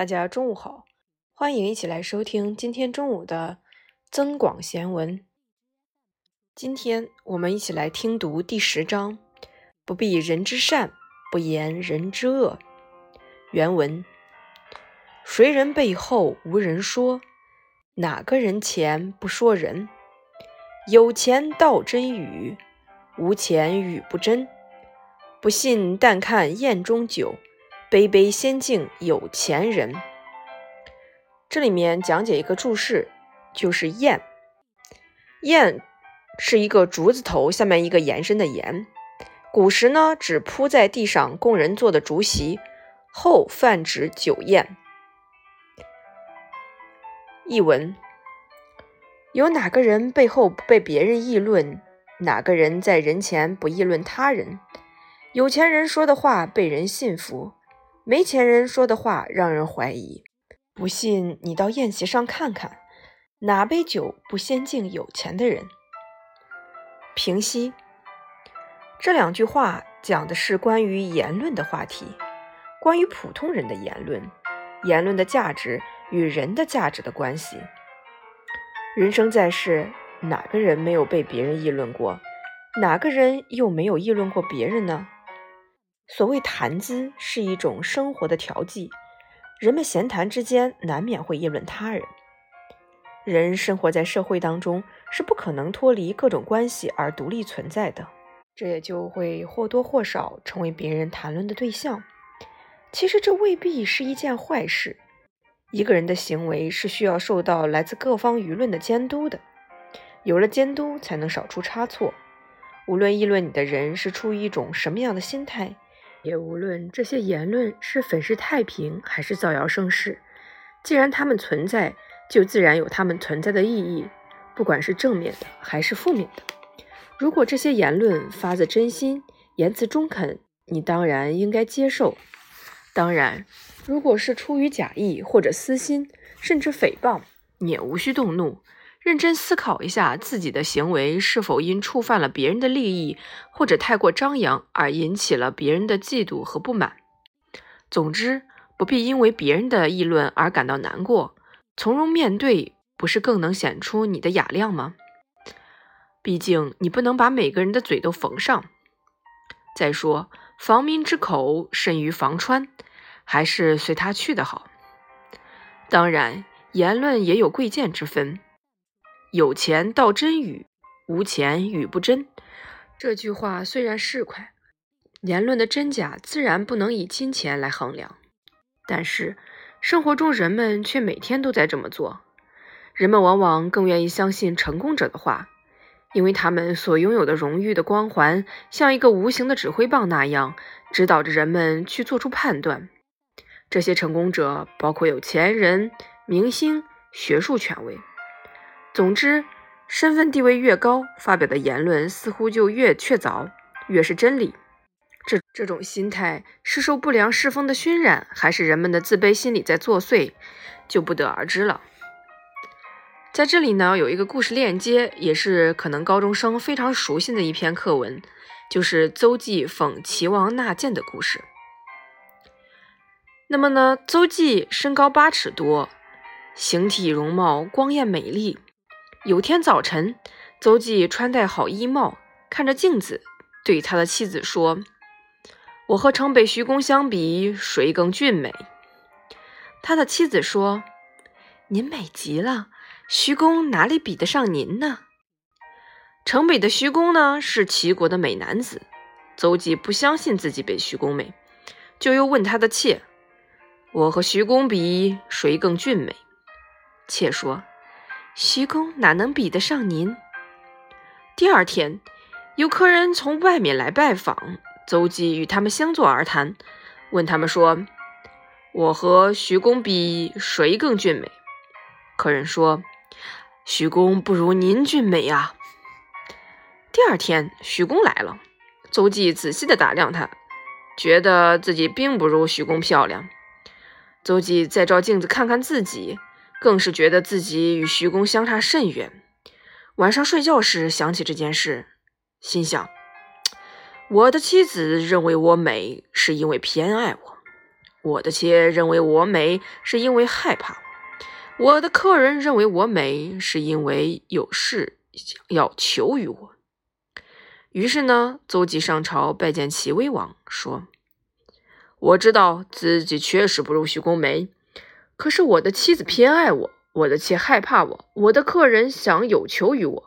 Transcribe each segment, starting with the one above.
大家中午好，欢迎一起来收听今天中午的《增广贤文》。今天我们一起来听读第十章：“不避人之善，不言人之恶。”原文：谁人背后无人说？哪个人前不说人？有钱道真语，无钱语不真。不信但看宴中酒。杯杯先敬有钱人。这里面讲解一个注释，就是宴”。宴是一个竹字头下面一个延伸的言。古时呢，指铺在地上供人坐的竹席，后泛指酒宴。译文：有哪个人背后不被别人议论？哪个人在人前不议论他人？有钱人说的话被人信服。没钱人说的话让人怀疑，不信你到宴席上看看，哪杯酒不先敬有钱的人？平息。这两句话讲的是关于言论的话题，关于普通人的言论，言论的价值与人的价值的关系。人生在世，哪个人没有被别人议论过？哪个人又没有议论过别人呢？所谓谈资是一种生活的调剂，人们闲谈之间难免会议论他人。人生活在社会当中，是不可能脱离各种关系而独立存在的，这也就会或多或少成为别人谈论的对象。其实这未必是一件坏事。一个人的行为是需要受到来自各方舆论的监督的，有了监督，才能少出差错。无论议论你的人是出于一种什么样的心态。也无论这些言论是粉饰太平还是造谣生事，既然它们存在，就自然有它们存在的意义，不管是正面的还是负面的。如果这些言论发自真心，言辞中肯，你当然应该接受；当然，如果是出于假意或者私心，甚至诽谤，你也无需动怒。认真思考一下自己的行为是否因触犯了别人的利益，或者太过张扬而引起了别人的嫉妒和不满。总之，不必因为别人的议论而感到难过，从容面对，不是更能显出你的雅量吗？毕竟，你不能把每个人的嘴都缝上。再说，防民之口甚于防川，还是随他去的好。当然，言论也有贵贱之分。有钱道真语，无钱语不真。这句话虽然是快，言论的真假自然不能以金钱来衡量。但是生活中人们却每天都在这么做。人们往往更愿意相信成功者的话，因为他们所拥有的荣誉的光环，像一个无形的指挥棒那样，指导着人们去做出判断。这些成功者包括有钱人、明星、学术权威。总之，身份地位越高，发表的言论似乎就越确凿，越是真理。这这种心态是受不良世风的熏染，还是人们的自卑心理在作祟，就不得而知了。在这里呢，有一个故事链接，也是可能高中生非常熟悉的一篇课文，就是邹忌讽齐王纳谏的故事。那么呢，邹忌身高八尺多，形体容貌光艳美丽。有天早晨，邹忌穿戴好衣帽，看着镜子，对他的妻子说：“我和城北徐公相比，谁更俊美？”他的妻子说：“您美极了，徐公哪里比得上您呢？”城北的徐公呢，是齐国的美男子。邹忌不相信自己比徐公美，就又问他的妾：“我和徐公比，谁更俊美？”妾说。徐公哪能比得上您？第二天，有客人从外面来拜访，邹忌与他们相坐而谈，问他们说：“我和徐公比，谁更俊美？”客人说：“徐公不如您俊美呀。”第二天，徐公来了，邹忌仔细的打量他，觉得自己并不如徐公漂亮。邹忌再照镜子看看自己。更是觉得自己与徐公相差甚远。晚上睡觉时想起这件事，心想：我的妻子认为我美，是因为偏爱我；我的妾认为我美，是因为害怕我；的客人认为我美，是因为有事要求于我。于是呢，邹忌上朝拜见齐威王，说：“我知道自己确实不如徐公美，可是我的妻子偏爱我，我的妾害怕我，我的客人想有求于我，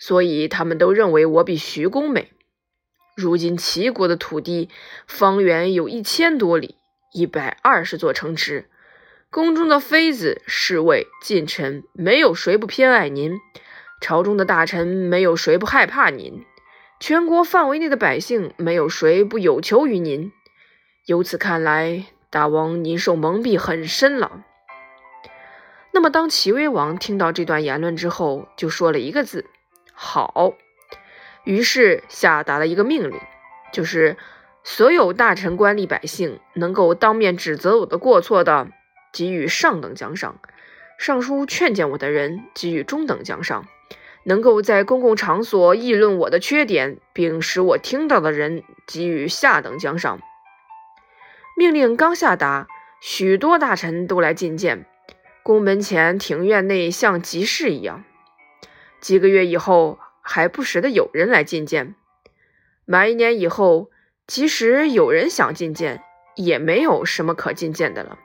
所以他们都认为我比徐公美。如今齐国的土地方圆有一千多里，一百二十座城池，宫中的妃子、侍卫、近臣，没有谁不偏爱您；朝中的大臣，没有谁不害怕您。”全国范围内的百姓，没有谁不有求于您。由此看来，大王您受蒙蔽很深了。那么，当齐威王听到这段言论之后，就说了一个字：“好。”于是下达了一个命令，就是所有大臣、官吏、百姓能够当面指责我的过错的，给予上等奖赏；上书劝谏我的人，给予中等奖赏。能够在公共场所议论我的缺点，并使我听到的人给予下等奖赏。命令刚下达，许多大臣都来觐见，宫门前、庭院内像集市一样。几个月以后，还不时的有人来觐见。满一年以后，即使有人想觐见，也没有什么可觐见的了。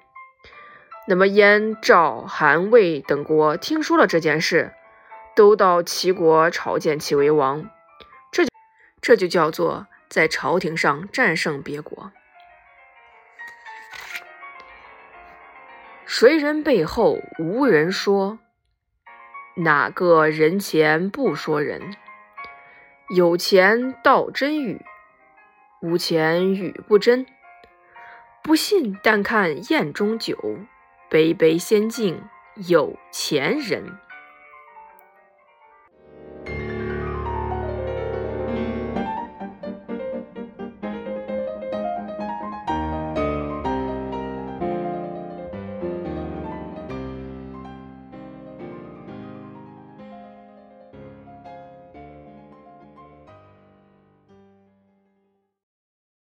那么，燕、赵、韩、魏等国听说了这件事。都到齐国朝见齐威王，这就这就叫做在朝廷上战胜别国。谁人背后无人说？哪个人前不说人？有钱道真语，无钱语不真。不信但看宴中酒，杯杯先敬有钱人。